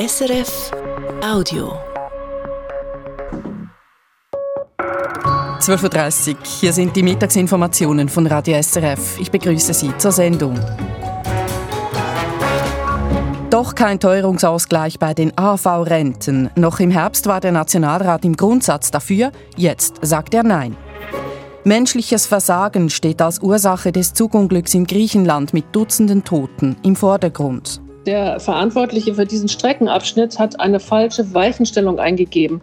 SRF Audio. 12.30 Uhr, hier sind die Mittagsinformationen von Radio SRF. Ich begrüße Sie zur Sendung. Doch kein Teuerungsausgleich bei den AHV-Renten. Noch im Herbst war der Nationalrat im Grundsatz dafür, jetzt sagt er Nein. Menschliches Versagen steht als Ursache des Zugunglücks in Griechenland mit Dutzenden Toten im Vordergrund. Der Verantwortliche für diesen Streckenabschnitt hat eine falsche Weichenstellung eingegeben,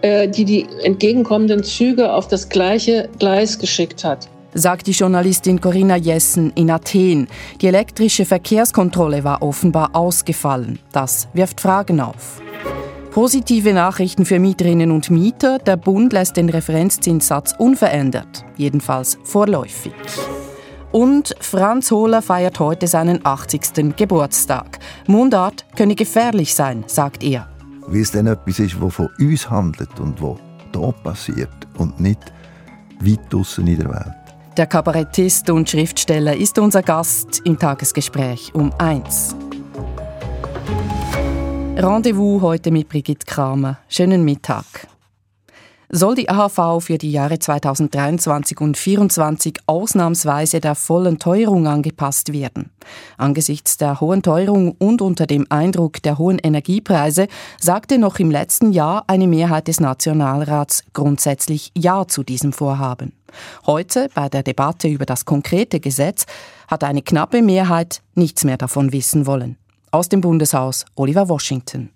äh, die die entgegenkommenden Züge auf das gleiche Gleis geschickt hat sagt die Journalistin Corinna Jessen in Athen. Die elektrische Verkehrskontrolle war offenbar ausgefallen. Das wirft Fragen auf. Positive Nachrichten für Mieterinnen und Mieter. Der Bund lässt den Referenzzinssatz unverändert, jedenfalls vorläufig. Und Franz Hohler feiert heute seinen 80. Geburtstag. Mundart könne gefährlich sein, sagt er. Wie es denn etwas ist, das von uns handelt und was hier passiert und nicht weit draussen in der Welt. Der Kabarettist und Schriftsteller ist unser Gast im Tagesgespräch um eins. Rendezvous heute mit Brigitte Kramer. Schönen Mittag. Soll die AHV für die Jahre 2023 und 2024 ausnahmsweise der vollen Teuerung angepasst werden? Angesichts der hohen Teuerung und unter dem Eindruck der hohen Energiepreise sagte noch im letzten Jahr eine Mehrheit des Nationalrats grundsätzlich Ja zu diesem Vorhaben. Heute, bei der Debatte über das konkrete Gesetz, hat eine knappe Mehrheit nichts mehr davon wissen wollen. Aus dem Bundeshaus Oliver Washington.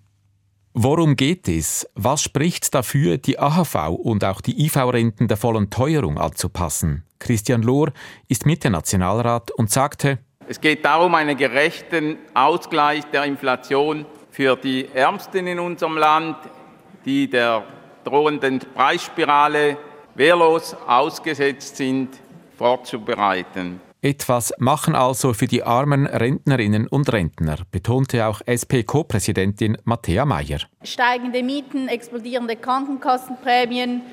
Worum geht es? Was spricht dafür, die AHV und auch die IV-Renten der vollen Teuerung anzupassen? Christian Lohr ist Mitte-Nationalrat und sagte, es geht darum, einen gerechten Ausgleich der Inflation für die Ärmsten in unserem Land, die der drohenden Preisspirale wehrlos ausgesetzt sind, vorzubereiten. Etwas machen also für die armen Rentnerinnen und Rentner, betonte auch SP-Co-Präsidentin Matthäa Mayer. Steigende Mieten, explodierende Krankenkassenprämien,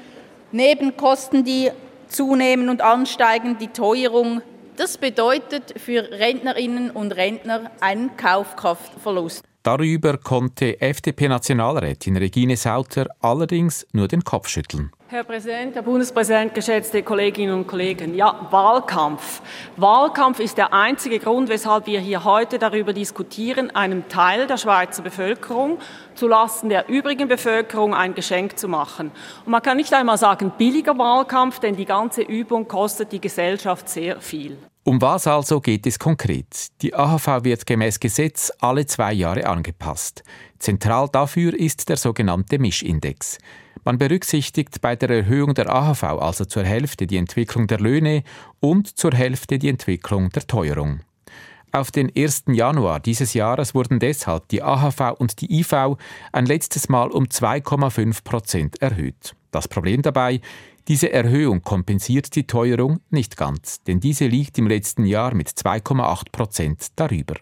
Nebenkosten, die zunehmen und ansteigen, die Teuerung. Das bedeutet für Rentnerinnen und Rentner einen Kaufkraftverlust. Darüber konnte FDP-Nationalrätin Regine Sauter allerdings nur den Kopf schütteln. Herr Präsident, Herr Bundespräsident, geschätzte Kolleginnen und Kollegen. Ja, Wahlkampf. Wahlkampf ist der einzige Grund, weshalb wir hier heute darüber diskutieren, einem Teil der Schweizer Bevölkerung zulasten der übrigen Bevölkerung ein Geschenk zu machen. Und man kann nicht einmal sagen billiger Wahlkampf, denn die ganze Übung kostet die Gesellschaft sehr viel. Um was also geht es konkret? Die AHV wird gemäß Gesetz alle zwei Jahre angepasst. Zentral dafür ist der sogenannte Mischindex. Man berücksichtigt bei der Erhöhung der AHV also zur Hälfte die Entwicklung der Löhne und zur Hälfte die Entwicklung der Teuerung. Auf den 1. Januar dieses Jahres wurden deshalb die AHV und die IV ein letztes Mal um 2,5 Prozent erhöht. Das Problem dabei, diese Erhöhung kompensiert die Teuerung nicht ganz, denn diese liegt im letzten Jahr mit 2,8 Prozent darüber.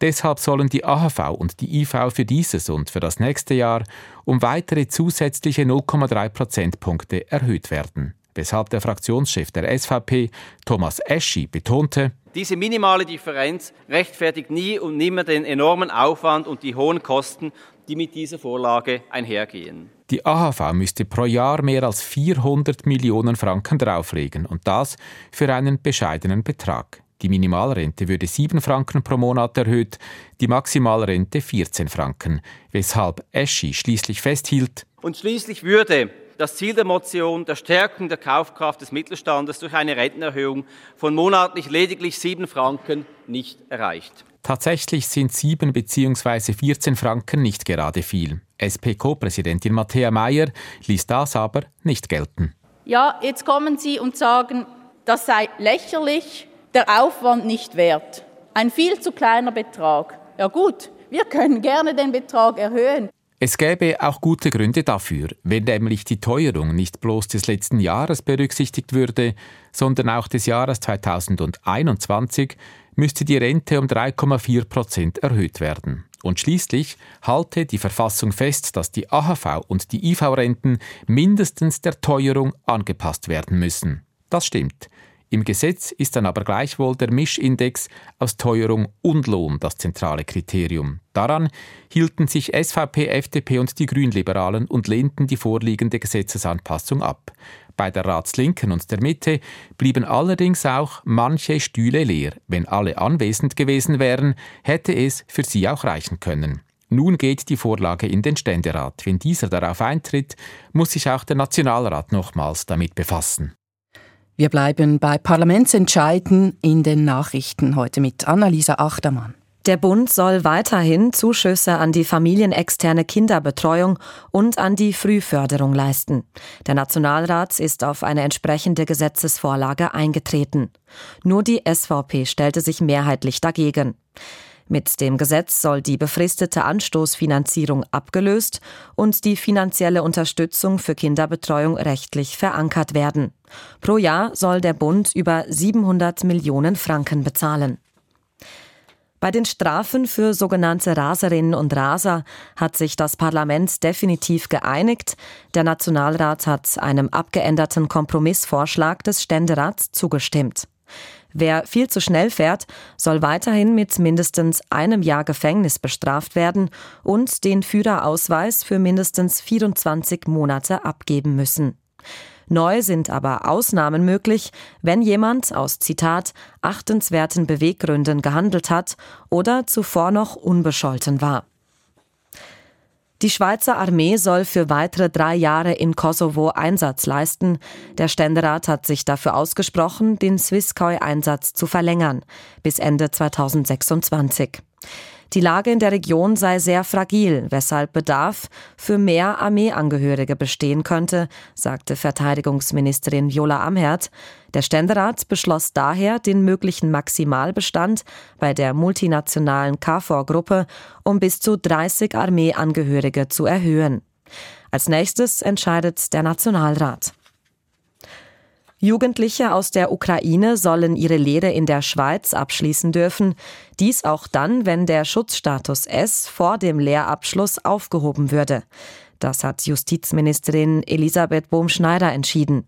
Deshalb sollen die AHV und die IV für dieses und für das nächste Jahr um weitere zusätzliche 0,3 Prozentpunkte erhöht werden. Weshalb der Fraktionschef der SVP, Thomas Eschi, betonte, diese minimale Differenz rechtfertigt nie und nimmer den enormen Aufwand und die hohen Kosten, die mit dieser Vorlage einhergehen. Die AHV müsste pro Jahr mehr als 400 Millionen Franken drauflegen und das für einen bescheidenen Betrag. Die Minimalrente würde 7 Franken pro Monat erhöht, die Maximalrente 14 Franken, weshalb Eschi schließlich festhielt. Und schließlich würde das Ziel der Motion der Stärkung der Kaufkraft des Mittelstandes durch eine Rentenerhöhung von monatlich lediglich 7 Franken nicht erreicht. Tatsächlich sind 7 bzw. 14 Franken nicht gerade viel. SP-Co-Präsidentin Matthäa Mayer ließ das aber nicht gelten. Ja, jetzt kommen Sie und sagen, das sei lächerlich, der Aufwand nicht wert. Ein viel zu kleiner Betrag. Ja gut, wir können gerne den Betrag erhöhen. Es gäbe auch gute Gründe dafür, wenn nämlich die Teuerung nicht bloß des letzten Jahres berücksichtigt würde, sondern auch des Jahres 2021, müsste die Rente um 3,4 Prozent erhöht werden. Und schließlich halte die Verfassung fest, dass die AHV und die IV-Renten mindestens der Teuerung angepasst werden müssen. Das stimmt. Im Gesetz ist dann aber gleichwohl der Mischindex aus Teuerung und Lohn das zentrale Kriterium. Daran hielten sich SVP, FDP und die Grünliberalen und lehnten die vorliegende Gesetzesanpassung ab. Bei der Ratslinken und der Mitte blieben allerdings auch manche Stühle leer. Wenn alle anwesend gewesen wären, hätte es für sie auch reichen können. Nun geht die Vorlage in den Ständerat. Wenn dieser darauf eintritt, muss sich auch der Nationalrat nochmals damit befassen. Wir bleiben bei Parlamentsentscheiden in den Nachrichten heute mit Annalisa Achtermann. Der Bund soll weiterhin Zuschüsse an die familienexterne Kinderbetreuung und an die Frühförderung leisten. Der Nationalrat ist auf eine entsprechende Gesetzesvorlage eingetreten. Nur die SVP stellte sich mehrheitlich dagegen. Mit dem Gesetz soll die befristete Anstoßfinanzierung abgelöst und die finanzielle Unterstützung für Kinderbetreuung rechtlich verankert werden. Pro Jahr soll der Bund über 700 Millionen Franken bezahlen. Bei den Strafen für sogenannte Raserinnen und Raser hat sich das Parlament definitiv geeinigt. Der Nationalrat hat einem abgeänderten Kompromissvorschlag des Ständerats zugestimmt. Wer viel zu schnell fährt, soll weiterhin mit mindestens einem Jahr Gefängnis bestraft werden und den Führerausweis für mindestens 24 Monate abgeben müssen. Neu sind aber Ausnahmen möglich, wenn jemand aus Zitat achtenswerten Beweggründen gehandelt hat oder zuvor noch unbescholten war. Die Schweizer Armee soll für weitere drei Jahre in Kosovo Einsatz leisten. Der Ständerat hat sich dafür ausgesprochen, den Swisscoi-Einsatz zu verlängern bis Ende 2026. Die Lage in der Region sei sehr fragil, weshalb Bedarf für mehr Armeeangehörige bestehen könnte, sagte Verteidigungsministerin Viola Amherd. Der Ständerat beschloss daher den möglichen Maximalbestand bei der multinationalen KFOR-Gruppe um bis zu 30 Armeeangehörige zu erhöhen. Als nächstes entscheidet der Nationalrat. Jugendliche aus der Ukraine sollen ihre Lehre in der Schweiz abschließen dürfen. Dies auch dann, wenn der Schutzstatus S vor dem Lehrabschluss aufgehoben würde. Das hat Justizministerin Elisabeth Bohm-Schneider entschieden.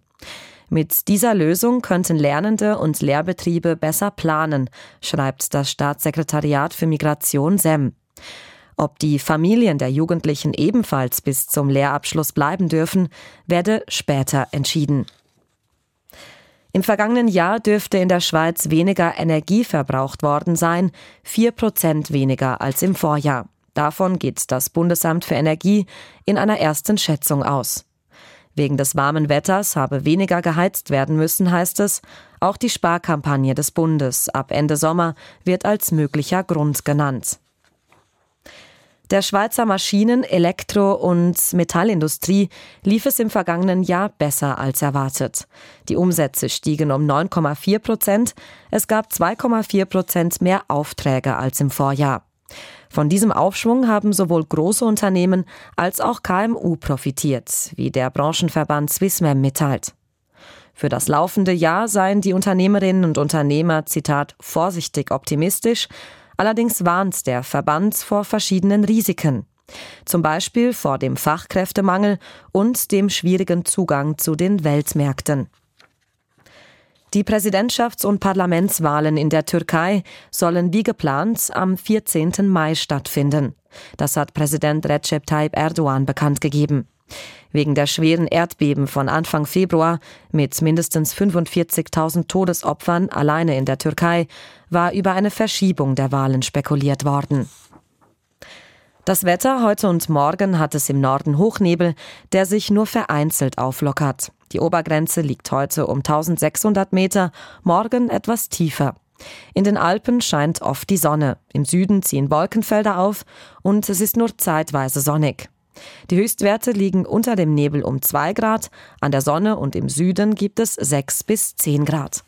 Mit dieser Lösung könnten Lernende und Lehrbetriebe besser planen, schreibt das Staatssekretariat für Migration SEM. Ob die Familien der Jugendlichen ebenfalls bis zum Lehrabschluss bleiben dürfen, werde später entschieden. Im vergangenen Jahr dürfte in der Schweiz weniger Energie verbraucht worden sein, vier Prozent weniger als im Vorjahr. Davon geht das Bundesamt für Energie in einer ersten Schätzung aus. Wegen des warmen Wetters habe weniger geheizt werden müssen, heißt es. Auch die Sparkampagne des Bundes ab Ende Sommer wird als möglicher Grund genannt. Der Schweizer Maschinen-, Elektro- und Metallindustrie lief es im vergangenen Jahr besser als erwartet. Die Umsätze stiegen um 9,4 Prozent. Es gab 2,4 Prozent mehr Aufträge als im Vorjahr. Von diesem Aufschwung haben sowohl große Unternehmen als auch KMU profitiert, wie der Branchenverband Swissmem mitteilt. Für das laufende Jahr seien die Unternehmerinnen und Unternehmer, Zitat, vorsichtig optimistisch, Allerdings warnt der Verband vor verschiedenen Risiken. Zum Beispiel vor dem Fachkräftemangel und dem schwierigen Zugang zu den Weltmärkten. Die Präsidentschafts- und Parlamentswahlen in der Türkei sollen wie geplant am 14. Mai stattfinden. Das hat Präsident Recep Tayyip Erdogan bekannt gegeben. Wegen der schweren Erdbeben von Anfang Februar mit mindestens 45.000 Todesopfern alleine in der Türkei war über eine Verschiebung der Wahlen spekuliert worden. Das Wetter heute und morgen hat es im Norden Hochnebel, der sich nur vereinzelt auflockert. Die Obergrenze liegt heute um 1600 Meter, morgen etwas tiefer. In den Alpen scheint oft die Sonne, im Süden ziehen Wolkenfelder auf und es ist nur zeitweise sonnig. Die Höchstwerte liegen unter dem Nebel um 2 Grad, an der Sonne und im Süden gibt es 6 bis 10 Grad.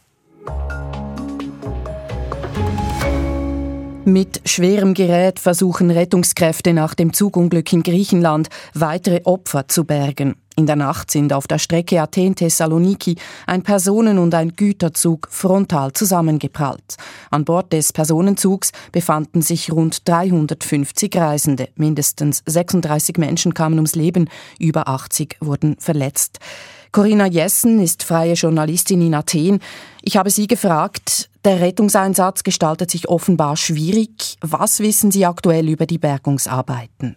Mit schwerem Gerät versuchen Rettungskräfte nach dem Zugunglück in Griechenland weitere Opfer zu bergen. In der Nacht sind auf der Strecke Athen-Thessaloniki ein Personen- und ein Güterzug frontal zusammengeprallt. An Bord des Personenzugs befanden sich rund 350 Reisende. Mindestens 36 Menschen kamen ums Leben, über 80 wurden verletzt. Corinna Jessen ist freie Journalistin in Athen. Ich habe sie gefragt, der Rettungseinsatz gestaltet sich offenbar schwierig. Was wissen Sie aktuell über die Bergungsarbeiten?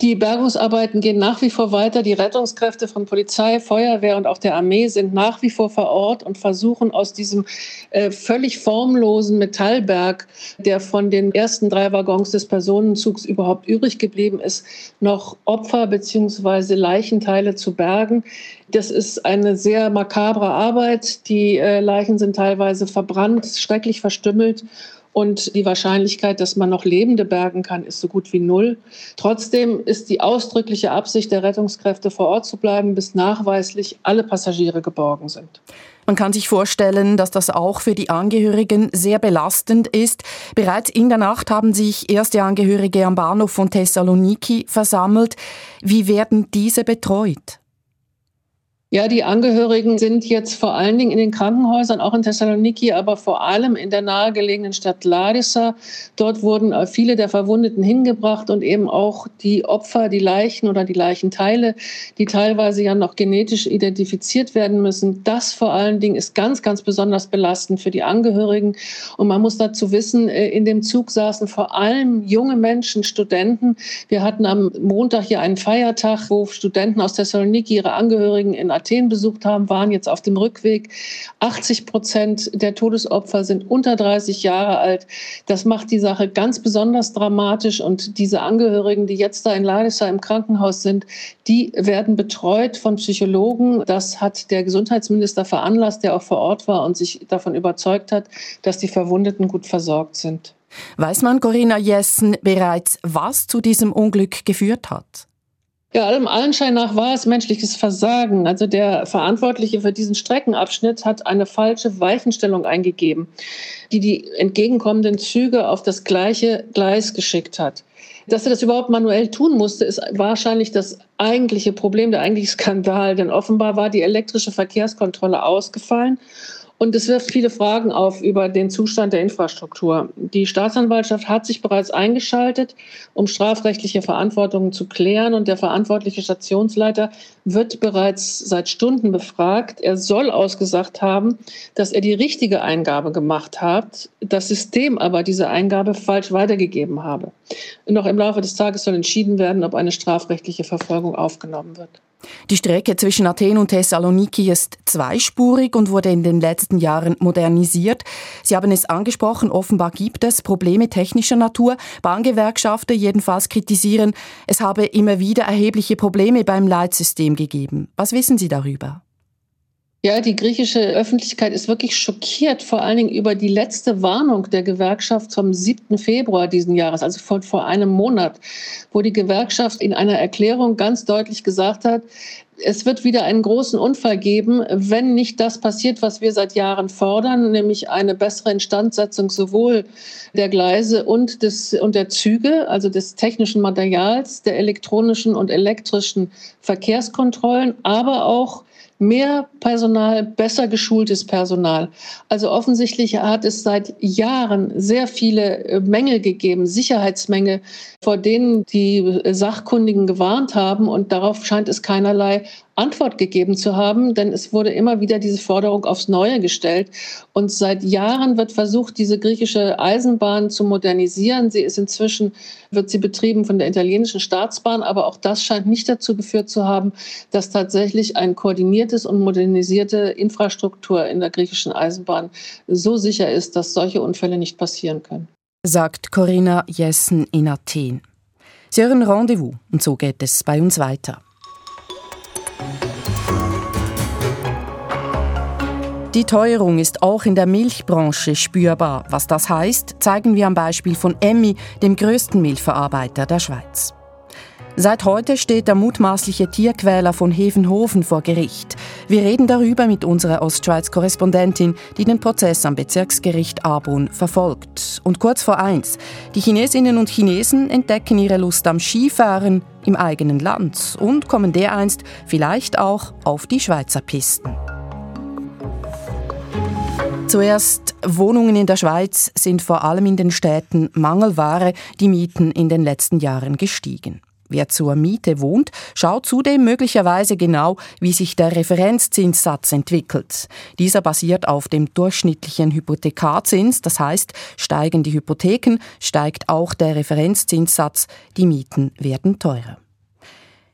Die Bergungsarbeiten gehen nach wie vor weiter. Die Rettungskräfte von Polizei, Feuerwehr und auch der Armee sind nach wie vor vor Ort und versuchen aus diesem äh, völlig formlosen Metallberg, der von den ersten drei Waggons des Personenzugs überhaupt übrig geblieben ist, noch Opfer bzw. Leichenteile zu bergen. Das ist eine sehr makabre Arbeit. Die äh, Leichen sind teilweise verbrannt, schrecklich verstümmelt. Und die Wahrscheinlichkeit, dass man noch Lebende bergen kann, ist so gut wie null. Trotzdem ist die ausdrückliche Absicht der Rettungskräfte vor Ort zu bleiben, bis nachweislich alle Passagiere geborgen sind. Man kann sich vorstellen, dass das auch für die Angehörigen sehr belastend ist. Bereits in der Nacht haben sich erste Angehörige am Bahnhof von Thessaloniki versammelt. Wie werden diese betreut? Ja, die Angehörigen sind jetzt vor allen Dingen in den Krankenhäusern, auch in Thessaloniki, aber vor allem in der nahegelegenen Stadt Larissa. Dort wurden äh, viele der Verwundeten hingebracht und eben auch die Opfer, die Leichen oder die Leichenteile, die teilweise ja noch genetisch identifiziert werden müssen. Das vor allen Dingen ist ganz, ganz besonders belastend für die Angehörigen. Und man muss dazu wissen, äh, in dem Zug saßen vor allem junge Menschen, Studenten. Wir hatten am Montag hier einen Feiertag, wo Studenten aus Thessaloniki ihre Angehörigen in Athen besucht haben, waren jetzt auf dem Rückweg. 80 Prozent der Todesopfer sind unter 30 Jahre alt. Das macht die Sache ganz besonders dramatisch. Und diese Angehörigen, die jetzt da in Larissa im Krankenhaus sind, die werden betreut von Psychologen. Das hat der Gesundheitsminister veranlasst, der auch vor Ort war und sich davon überzeugt hat, dass die Verwundeten gut versorgt sind. Weiß man, Corinna Jessen, bereits, was zu diesem Unglück geführt hat? Ja, allem Anschein nach war es menschliches Versagen. Also der Verantwortliche für diesen Streckenabschnitt hat eine falsche Weichenstellung eingegeben, die die entgegenkommenden Züge auf das gleiche Gleis geschickt hat. Dass er das überhaupt manuell tun musste, ist wahrscheinlich das eigentliche Problem, der eigentliche Skandal. Denn offenbar war die elektrische Verkehrskontrolle ausgefallen und es wirft viele Fragen auf über den Zustand der Infrastruktur. Die Staatsanwaltschaft hat sich bereits eingeschaltet, um strafrechtliche Verantwortungen zu klären. Und der verantwortliche Stationsleiter wird bereits seit Stunden befragt. Er soll ausgesagt haben, dass er die richtige Eingabe gemacht hat, das System aber diese Eingabe falsch weitergegeben habe. noch im Laufe des Tages soll entschieden werden, ob eine strafrechtliche Verfolgung aufgenommen wird. Die Strecke zwischen Athen und Thessaloniki ist zweispurig und wurde in den letzten Jahren modernisiert. Sie haben es angesprochen, offenbar gibt es Probleme technischer Natur. Bahngewerkschaften jedenfalls kritisieren, es habe immer wieder erhebliche Probleme beim Leitsystem gegeben. Was wissen Sie darüber? Ja, die griechische Öffentlichkeit ist wirklich schockiert, vor allen Dingen über die letzte Warnung der Gewerkschaft vom 7. Februar diesen Jahres, also vor, vor einem Monat, wo die Gewerkschaft in einer Erklärung ganz deutlich gesagt hat, es wird wieder einen großen Unfall geben, wenn nicht das passiert, was wir seit Jahren fordern, nämlich eine bessere Instandsetzung sowohl der Gleise und, des, und der Züge, also des technischen Materials, der elektronischen und elektrischen Verkehrskontrollen, aber auch mehr Personal, besser geschultes Personal. Also offensichtlich hat es seit Jahren sehr viele äh, Mängel gegeben, Sicherheitsmängel, vor denen die Sachkundigen gewarnt haben und darauf scheint es keinerlei Antwort gegeben zu haben, denn es wurde immer wieder diese Forderung aufs Neue gestellt. Und seit Jahren wird versucht, diese griechische Eisenbahn zu modernisieren. Sie ist inzwischen, wird sie betrieben von der italienischen Staatsbahn, aber auch das scheint nicht dazu geführt zu haben, dass tatsächlich ein koordiniertes und modernisierte Infrastruktur in der griechischen Eisenbahn so sicher ist, dass solche Unfälle nicht passieren können. Sagt Corinna Jessen in Athen. Sie hören Rendezvous und so geht es bei uns weiter. Die Teuerung ist auch in der Milchbranche spürbar. Was das heißt, zeigen wir am Beispiel von Emmi, dem größten Milchverarbeiter der Schweiz. Seit heute steht der mutmaßliche Tierquäler von Hevenhofen vor Gericht. Wir reden darüber mit unserer Ostschweiz-Korrespondentin, die den Prozess am Bezirksgericht Abun verfolgt. Und kurz vor eins. Die Chinesinnen und Chinesen entdecken ihre Lust am Skifahren im eigenen Land und kommen dereinst vielleicht auch auf die Schweizer Pisten. Zuerst Wohnungen in der Schweiz sind vor allem in den Städten Mangelware, die Mieten in den letzten Jahren gestiegen. Wer zur Miete wohnt, schaut zudem möglicherweise genau, wie sich der Referenzzinssatz entwickelt. Dieser basiert auf dem durchschnittlichen Hypothekarzins, das heißt, steigen die Hypotheken, steigt auch der Referenzzinssatz, die Mieten werden teurer.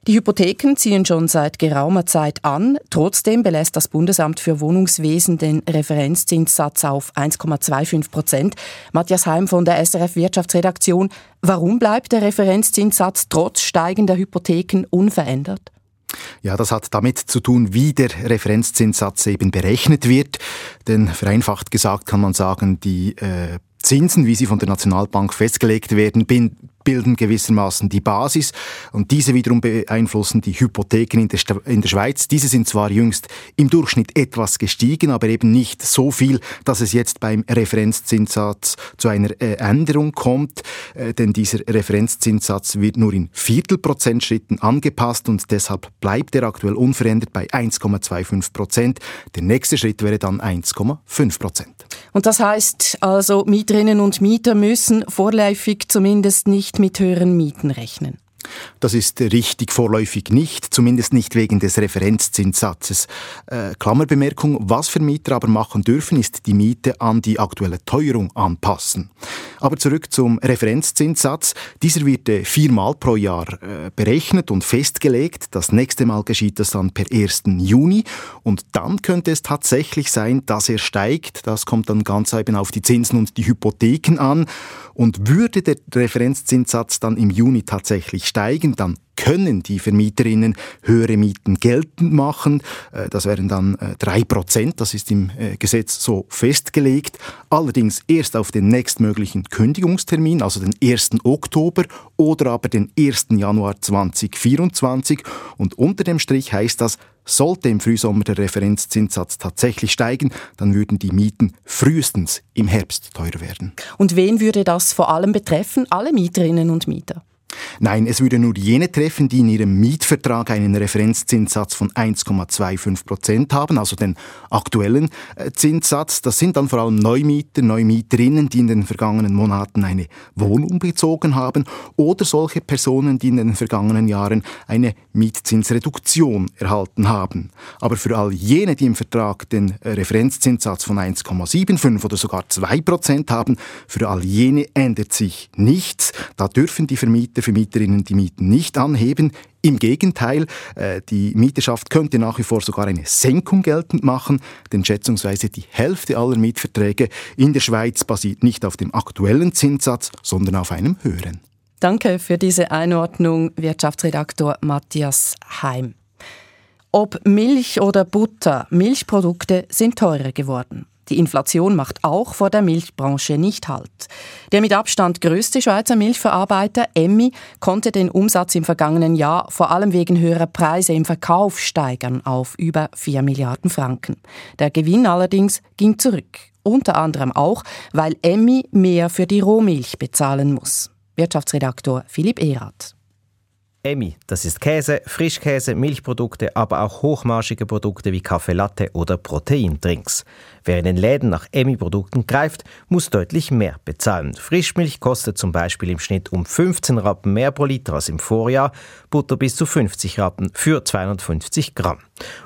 Die Hypotheken ziehen schon seit geraumer Zeit an. Trotzdem belässt das Bundesamt für Wohnungswesen den Referenzzinssatz auf 1,25 Prozent. Matthias Heim von der SRF Wirtschaftsredaktion. Warum bleibt der Referenzzinssatz trotz steigender Hypotheken unverändert? Ja, das hat damit zu tun, wie der Referenzzinssatz eben berechnet wird. Denn vereinfacht gesagt kann man sagen, die äh, Zinsen, wie sie von der Nationalbank festgelegt werden, bilden gewissermaßen die Basis und diese wiederum beeinflussen die Hypotheken in der, in der Schweiz. Diese sind zwar jüngst im Durchschnitt etwas gestiegen, aber eben nicht so viel, dass es jetzt beim Referenzzinssatz zu einer äh, Änderung kommt, äh, denn dieser Referenzzinssatz wird nur in Viertelprozentschritten angepasst und deshalb bleibt er aktuell unverändert bei 1,25 Prozent. Der nächste Schritt wäre dann 1,5 Prozent. Und das heißt also, Mieterinnen und Mieter müssen vorläufig zumindest nicht nicht mit höheren Mieten rechnen. Das ist richtig vorläufig nicht, zumindest nicht wegen des Referenzzinssatzes. Äh, Klammerbemerkung, was Vermieter aber machen dürfen, ist die Miete an die aktuelle Teuerung anpassen. Aber zurück zum Referenzzinssatz. Dieser wird äh, viermal pro Jahr äh, berechnet und festgelegt. Das nächste Mal geschieht das dann per 1. Juni. Und dann könnte es tatsächlich sein, dass er steigt. Das kommt dann ganz eben auf die Zinsen und die Hypotheken an. Und würde der Referenzzinssatz dann im Juni tatsächlich steigen, dann können die Vermieterinnen höhere Mieten geltend machen. Äh, das wären dann äh, drei Prozent. Das ist im äh, Gesetz so festgelegt. Allerdings erst auf den nächstmöglichen Kündigungstermin, also den 1. Oktober oder aber den 1. Januar 2024. Und unter dem Strich heißt das, sollte im Frühsommer der Referenzzinssatz tatsächlich steigen, dann würden die Mieten frühestens im Herbst teurer werden. Und wen würde das vor allem betreffen? Alle Mieterinnen und Mieter? Nein, es würde nur jene treffen, die in ihrem Mietvertrag einen Referenzzinssatz von 1,25 Prozent haben, also den aktuellen äh, Zinssatz. Das sind dann vor allem Neumieter, Neumieterinnen, die in den vergangenen Monaten eine Wohnung bezogen haben oder solche Personen, die in den vergangenen Jahren eine Mietzinsreduktion erhalten haben. Aber für all jene, die im Vertrag den äh, Referenzzinssatz von 1,75 oder sogar 2 Prozent haben, für all jene ändert sich nichts. Da dürfen die Vermieter Vermieterinnen die Mieten nicht anheben. Im Gegenteil, äh, die Mieterschaft könnte nach wie vor sogar eine Senkung geltend machen, denn schätzungsweise die Hälfte aller Mietverträge in der Schweiz basiert nicht auf dem aktuellen Zinssatz, sondern auf einem höheren. Danke für diese Einordnung, Wirtschaftsredaktor Matthias Heim. Ob Milch oder Butter, Milchprodukte sind teurer geworden. Die Inflation macht auch vor der Milchbranche nicht Halt. Der mit Abstand größte Schweizer Milchverarbeiter Emmi konnte den Umsatz im vergangenen Jahr vor allem wegen höherer Preise im Verkauf steigern auf über 4 Milliarden Franken. Der Gewinn allerdings ging zurück. Unter anderem auch, weil Emmi mehr für die Rohmilch bezahlen muss. Wirtschaftsredaktor Philipp Erath. Emmi, das ist Käse, Frischkäse, Milchprodukte, aber auch hochmarschige Produkte wie Kaffee Latte oder Proteindrinks. Wer in den Läden nach Emmi-Produkten greift, muss deutlich mehr bezahlen. Frischmilch kostet zum Beispiel im Schnitt um 15 Rappen mehr pro Liter als im Vorjahr, Butter bis zu 50 Rappen für 250 Gramm.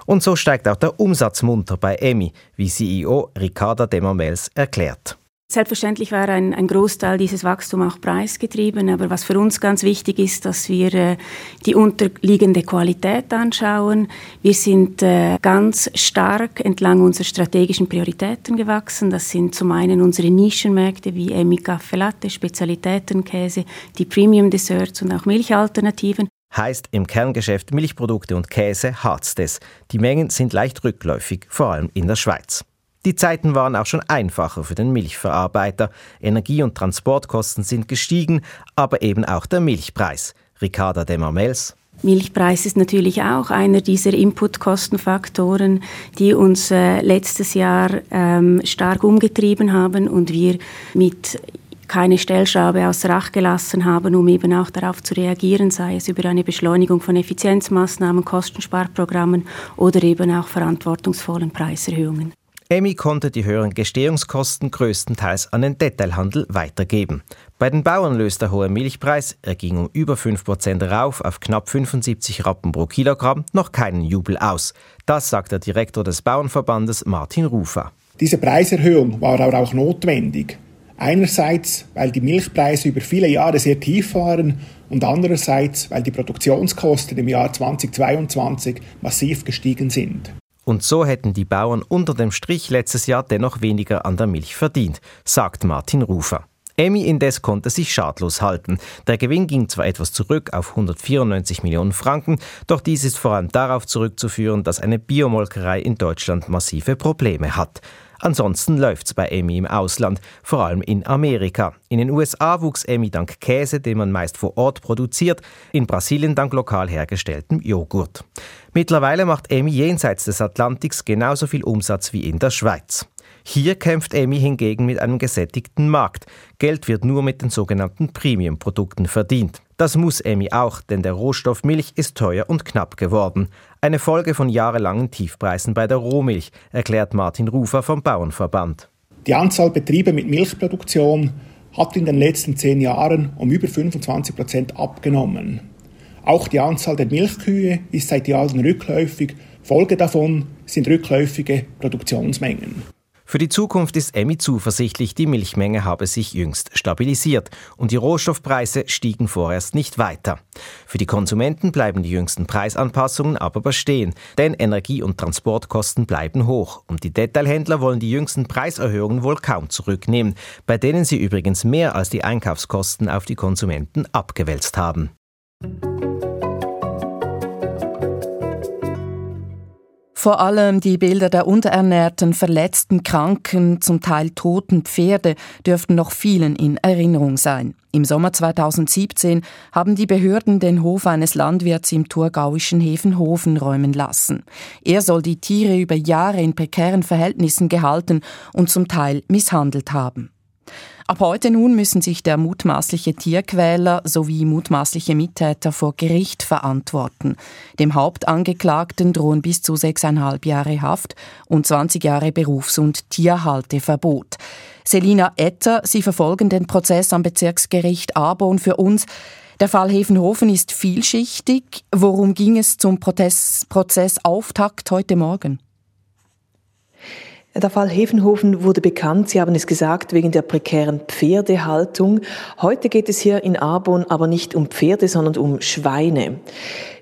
Und so steigt auch der Umsatz munter bei Emmi, wie CEO Ricarda Demmermels erklärt. Selbstverständlich war ein, ein Großteil dieses Wachstums auch preisgetrieben, aber was für uns ganz wichtig ist, dass wir äh, die unterliegende Qualität anschauen. Wir sind äh, ganz stark entlang unserer strategischen Prioritäten gewachsen. Das sind zum einen unsere Nischenmärkte wie Emmi Kaffee Latte, Spezialitätenkäse, die Premium Desserts und auch Milchalternativen. Heißt im Kerngeschäft Milchprodukte und Käse hart's des. Die Mengen sind leicht rückläufig, vor allem in der Schweiz. Die Zeiten waren auch schon einfacher für den Milchverarbeiter. Energie- und Transportkosten sind gestiegen, aber eben auch der Milchpreis. Ricarda Demamels. Milchpreis ist natürlich auch einer dieser Inputkostenfaktoren, die uns äh, letztes Jahr ähm, stark umgetrieben haben und wir mit keine Stellschraube außer Acht gelassen haben, um eben auch darauf zu reagieren, sei es über eine Beschleunigung von Effizienzmaßnahmen, Kostensparprogrammen oder eben auch verantwortungsvollen Preiserhöhungen. EMI konnte die höheren Gestehungskosten größtenteils an den Detailhandel weitergeben. Bei den Bauern löst der hohe Milchpreis, er ging um über 5% rauf auf knapp 75 Rappen pro Kilogramm, noch keinen Jubel aus. Das sagt der Direktor des Bauernverbandes Martin Rufer. Diese Preiserhöhung war aber auch notwendig. Einerseits, weil die Milchpreise über viele Jahre sehr tief waren und andererseits, weil die Produktionskosten im Jahr 2022 massiv gestiegen sind. Und so hätten die Bauern unter dem Strich letztes Jahr dennoch weniger an der Milch verdient, sagt Martin Rufer. Emi indes konnte sich schadlos halten. Der Gewinn ging zwar etwas zurück auf 194 Millionen Franken, doch dies ist vor allem darauf zurückzuführen, dass eine Biomolkerei in Deutschland massive Probleme hat. Ansonsten läuft's bei Emmy im Ausland, vor allem in Amerika. In den USA wuchs Emmy dank Käse, den man meist vor Ort produziert, in Brasilien dank lokal hergestelltem Joghurt. Mittlerweile macht Emmy jenseits des Atlantiks genauso viel Umsatz wie in der Schweiz. Hier kämpft Emmy hingegen mit einem gesättigten Markt. Geld wird nur mit den sogenannten Premium-Produkten verdient. Das muss Emmy auch, denn der Rohstoff Milch ist teuer und knapp geworden. Eine Folge von jahrelangen Tiefpreisen bei der Rohmilch, erklärt Martin Rufer vom Bauernverband. Die Anzahl Betriebe mit Milchproduktion hat in den letzten zehn Jahren um über 25 Prozent abgenommen. Auch die Anzahl der Milchkühe ist seit Jahren rückläufig. Folge davon sind rückläufige Produktionsmengen. Für die Zukunft ist Emmy zuversichtlich, die Milchmenge habe sich jüngst stabilisiert und die Rohstoffpreise stiegen vorerst nicht weiter. Für die Konsumenten bleiben die jüngsten Preisanpassungen aber bestehen, denn Energie- und Transportkosten bleiben hoch und die Detailhändler wollen die jüngsten Preiserhöhungen wohl kaum zurücknehmen, bei denen sie übrigens mehr als die Einkaufskosten auf die Konsumenten abgewälzt haben. Vor allem die Bilder der unterernährten, verletzten, kranken, zum Teil toten Pferde dürften noch vielen in Erinnerung sein. Im Sommer 2017 haben die Behörden den Hof eines Landwirts im thurgauischen Hefenhofen räumen lassen. Er soll die Tiere über Jahre in prekären Verhältnissen gehalten und zum Teil misshandelt haben. Ab heute nun müssen sich der mutmaßliche Tierquäler sowie mutmaßliche Mittäter vor Gericht verantworten. Dem Hauptangeklagten drohen bis zu sechseinhalb Jahre Haft und 20 Jahre Berufs- und Tierhalteverbot. Selina Etter, Sie verfolgen den Prozess am Bezirksgericht Arbon für uns. Der Fall Hefenhofen ist vielschichtig. Worum ging es zum Prozess, Prozessauftakt heute Morgen? Der Fall Hefenhofen wurde bekannt, Sie haben es gesagt, wegen der prekären Pferdehaltung. Heute geht es hier in Arbon aber nicht um Pferde, sondern um Schweine.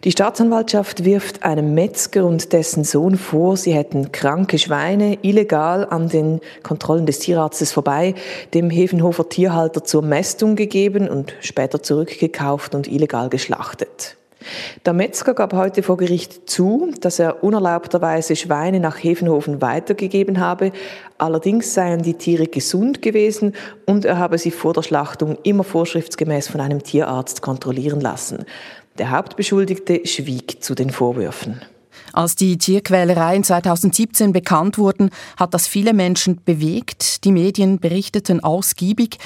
Die Staatsanwaltschaft wirft einem Metzger und dessen Sohn vor, sie hätten kranke Schweine illegal an den Kontrollen des Tierarztes vorbei dem Hefenhofer Tierhalter zur Mästung gegeben und später zurückgekauft und illegal geschlachtet. Der Metzger gab heute vor Gericht zu, dass er unerlaubterweise Schweine nach Hefenhofen weitergegeben habe. Allerdings seien die Tiere gesund gewesen und er habe sie vor der Schlachtung immer vorschriftsgemäß von einem Tierarzt kontrollieren lassen. Der Hauptbeschuldigte schwieg zu den Vorwürfen. Als die Tierquälereien 2017 bekannt wurden, hat das viele Menschen bewegt. Die Medien berichteten ausgiebig.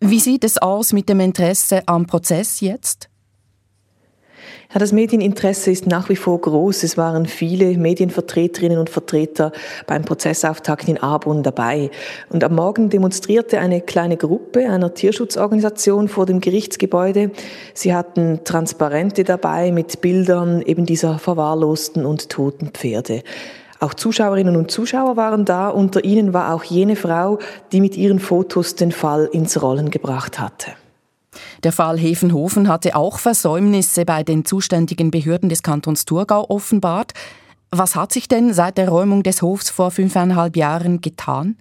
Wie sieht es aus mit dem Interesse am Prozess jetzt? Ja, das Medieninteresse ist nach wie vor groß. Es waren viele Medienvertreterinnen und Vertreter beim Prozessauftakt in Arbon dabei. Und am Morgen demonstrierte eine kleine Gruppe einer Tierschutzorganisation vor dem Gerichtsgebäude. Sie hatten Transparente dabei mit Bildern eben dieser verwahrlosten und toten Pferde. Auch Zuschauerinnen und Zuschauer waren da. Unter ihnen war auch jene Frau, die mit ihren Fotos den Fall ins Rollen gebracht hatte. Der Fall Hefenhofen hatte auch Versäumnisse bei den zuständigen Behörden des Kantons Thurgau offenbart. Was hat sich denn seit der Räumung des Hofs vor fünfeinhalb Jahren getan?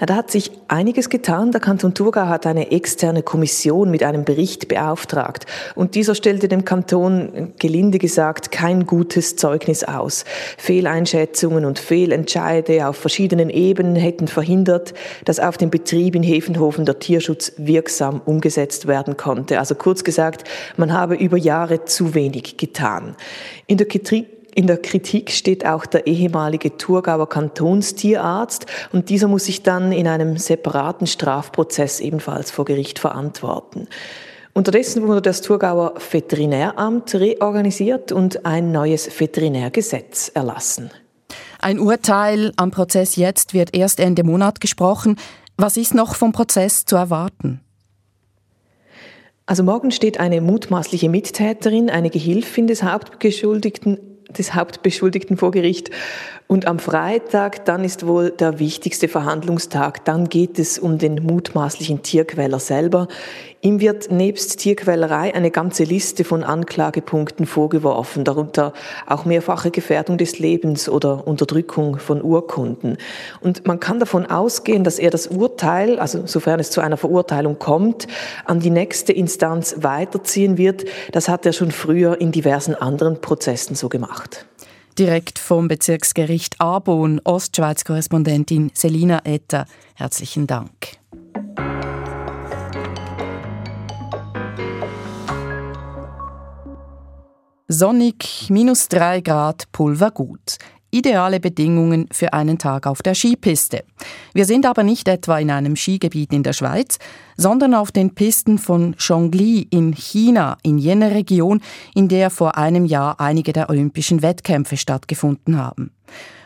Ja, da hat sich einiges getan. Der Kanton Thurgau hat eine externe Kommission mit einem Bericht beauftragt. Und dieser stellte dem Kanton, gelinde gesagt, kein gutes Zeugnis aus. Fehleinschätzungen und Fehlentscheide auf verschiedenen Ebenen hätten verhindert, dass auf dem Betrieb in Hefenhofen der Tierschutz wirksam umgesetzt werden konnte. Also kurz gesagt, man habe über Jahre zu wenig getan. In der Kritik in der Kritik steht auch der ehemalige Thurgauer Kantonstierarzt und dieser muss sich dann in einem separaten Strafprozess ebenfalls vor Gericht verantworten. Unterdessen wurde das Thurgauer Veterinäramt reorganisiert und ein neues Veterinärgesetz erlassen. Ein Urteil am Prozess jetzt wird erst Ende Monat gesprochen. Was ist noch vom Prozess zu erwarten? Also morgen steht eine mutmaßliche Mittäterin, eine Gehilfin des Hauptbeschuldigten des Hauptbeschuldigten vor Gericht. Und am Freitag, dann ist wohl der wichtigste Verhandlungstag. Dann geht es um den mutmaßlichen Tierquäler selber. Ihm wird nebst Tierquälerei eine ganze Liste von Anklagepunkten vorgeworfen, darunter auch mehrfache Gefährdung des Lebens oder Unterdrückung von Urkunden. Und man kann davon ausgehen, dass er das Urteil, also sofern es zu einer Verurteilung kommt, an die nächste Instanz weiterziehen wird. Das hat er schon früher in diversen anderen Prozessen so gemacht. Direkt vom Bezirksgericht Arbon, Ostschweiz-Korrespondentin Selina Etter. Herzlichen Dank. Sonnig, minus drei Grad, Pulver gut. Ideale Bedingungen für einen Tag auf der Skipiste. Wir sind aber nicht etwa in einem Skigebiet in der Schweiz, sondern auf den Pisten von Zhongli in China, in jener Region, in der vor einem Jahr einige der olympischen Wettkämpfe stattgefunden haben.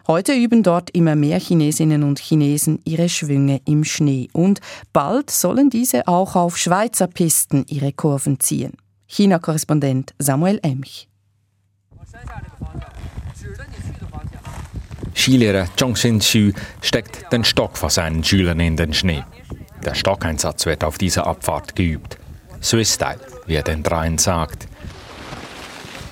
Heute üben dort immer mehr Chinesinnen und Chinesen ihre Schwünge im Schnee und bald sollen diese auch auf Schweizer Pisten ihre Kurven ziehen. China-Korrespondent Samuel Emch. Skilehrer Zhongxin Xu steckt den Stock vor seinen Schülern in den Schnee. Der Stockeinsatz wird auf dieser Abfahrt geübt. Swiss-Style, wie er den dreien sagt.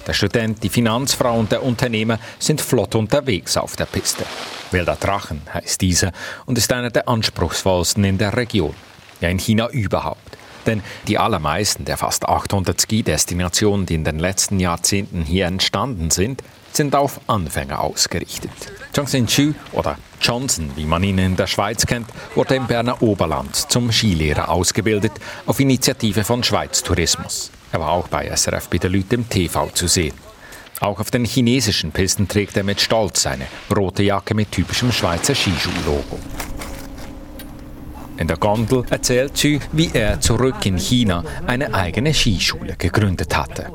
Der Student, die Finanzfrau und der Unternehmer sind flott unterwegs auf der Piste. Wilder Drachen heißt dieser und ist einer der anspruchsvollsten in der Region. Ja, in China überhaupt. Denn die allermeisten der fast 800 Ski-Destinationen, die in den letzten Jahrzehnten hier entstanden sind, sind auf Anfänger ausgerichtet. Johnson Chu oder Johnson, wie man ihn in der Schweiz kennt, wurde im Berner Oberland zum Skilehrer ausgebildet, auf Initiative von Schweiz Tourismus. Er war auch bei SRF Leute im TV zu sehen. Auch auf den chinesischen Pisten trägt er mit Stolz seine rote Jacke mit typischem Schweizer Skischuhlogo. In der Gondel erzählt sie, wie er zurück in China eine eigene Skischule gegründet hatte.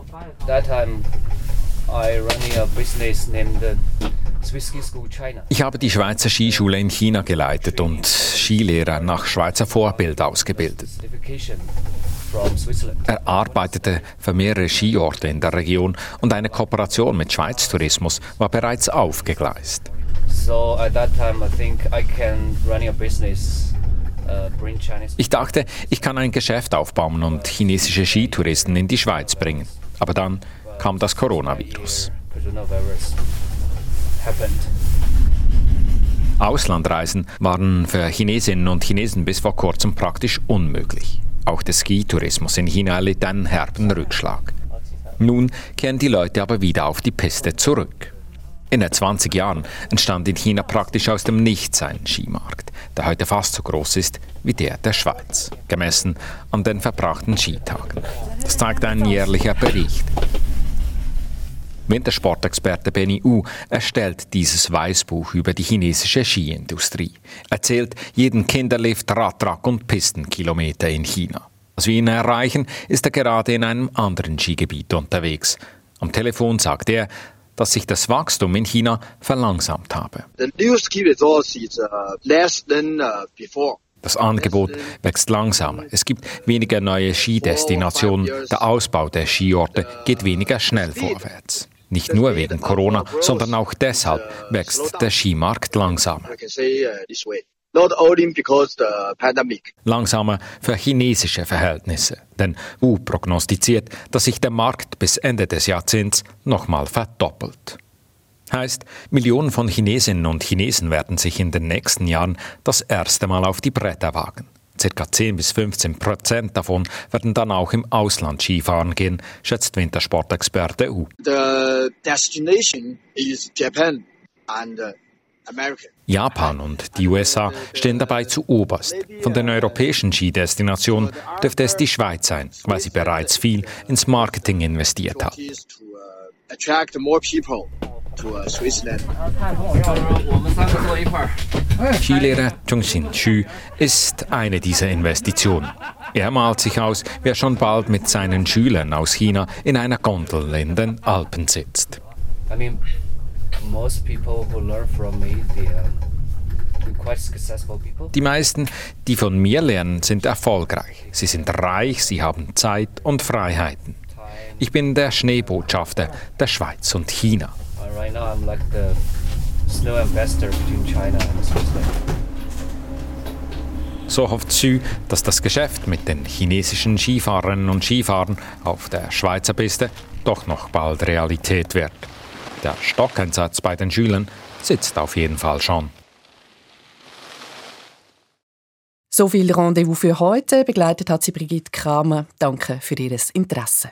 Ich habe die Schweizer Skischule in China geleitet und Skilehrer nach Schweizer Vorbild ausgebildet. Er arbeitete für mehrere Skiorte in der Region und eine Kooperation mit Schweiz Tourismus war bereits aufgegleist. Business ich dachte, ich kann ein Geschäft aufbauen und chinesische Skitouristen in die Schweiz bringen. Aber dann kam das Coronavirus. Auslandreisen waren für Chinesinnen und Chinesen bis vor kurzem praktisch unmöglich. Auch der Skitourismus in China erlitt einen herben Rückschlag. Nun kehren die Leute aber wieder auf die Piste zurück. In den 20 Jahren entstand in China praktisch aus dem Nichts ein Skimarkt, der heute fast so groß ist wie der der Schweiz, gemessen an den verbrachten Skitagen. Das zeigt ein jährlicher Bericht. Wintersportexperte Benny U erstellt dieses Weißbuch über die chinesische Skiindustrie. Er zählt jeden Kinderlift, Radtrack und Pistenkilometer in China. Als wir ihn erreichen, ist er gerade in einem anderen Skigebiet unterwegs. Am Telefon sagt er, dass sich das Wachstum in China verlangsamt habe. Das Angebot wächst langsamer. Es gibt weniger neue Skidestinationen. Der Ausbau der Skiorte geht weniger schnell vorwärts. Nicht nur wegen Corona, sondern auch deshalb wächst der Skimarkt the pandemic. Langsamer für chinesische Verhältnisse. Denn Wu prognostiziert, dass sich der Markt bis Ende des Jahrzehnts nochmal verdoppelt. Heißt, Millionen von Chinesinnen und Chinesen werden sich in den nächsten Jahren das erste Mal auf die Bretter wagen. Circa 10 bis 15 Prozent davon werden dann auch im Ausland Skifahren gehen, schätzt Wintersportexperte U. The destination is Japan and uh, Japan und die USA stehen dabei zu oberst. Von den europäischen Skidestinationen dürfte es die Schweiz sein, weil sie bereits viel ins Marketing investiert hat. Skilehrer Chongxin Xu ist eine dieser Investitionen. Er malt sich aus, wer schon bald mit seinen Schülern aus China in einer Gondel in den Alpen sitzt. most people who learn from me, they die meisten, die von mir lernen, sind erfolgreich. Sie sind reich, sie haben Zeit und Freiheiten. Ich bin der Schneebotschafter der Schweiz und China. So hofft Sü, dass das Geschäft mit den chinesischen Skifahrerinnen und Skifahrern auf der Schweizer Piste doch noch bald Realität wird. Der Stockeinsatz bei den Schülern sitzt auf jeden Fall schon. So viel Rendezvous für heute. Begleitet hat sie Brigitte Kramer. Danke für Ihr Interesse.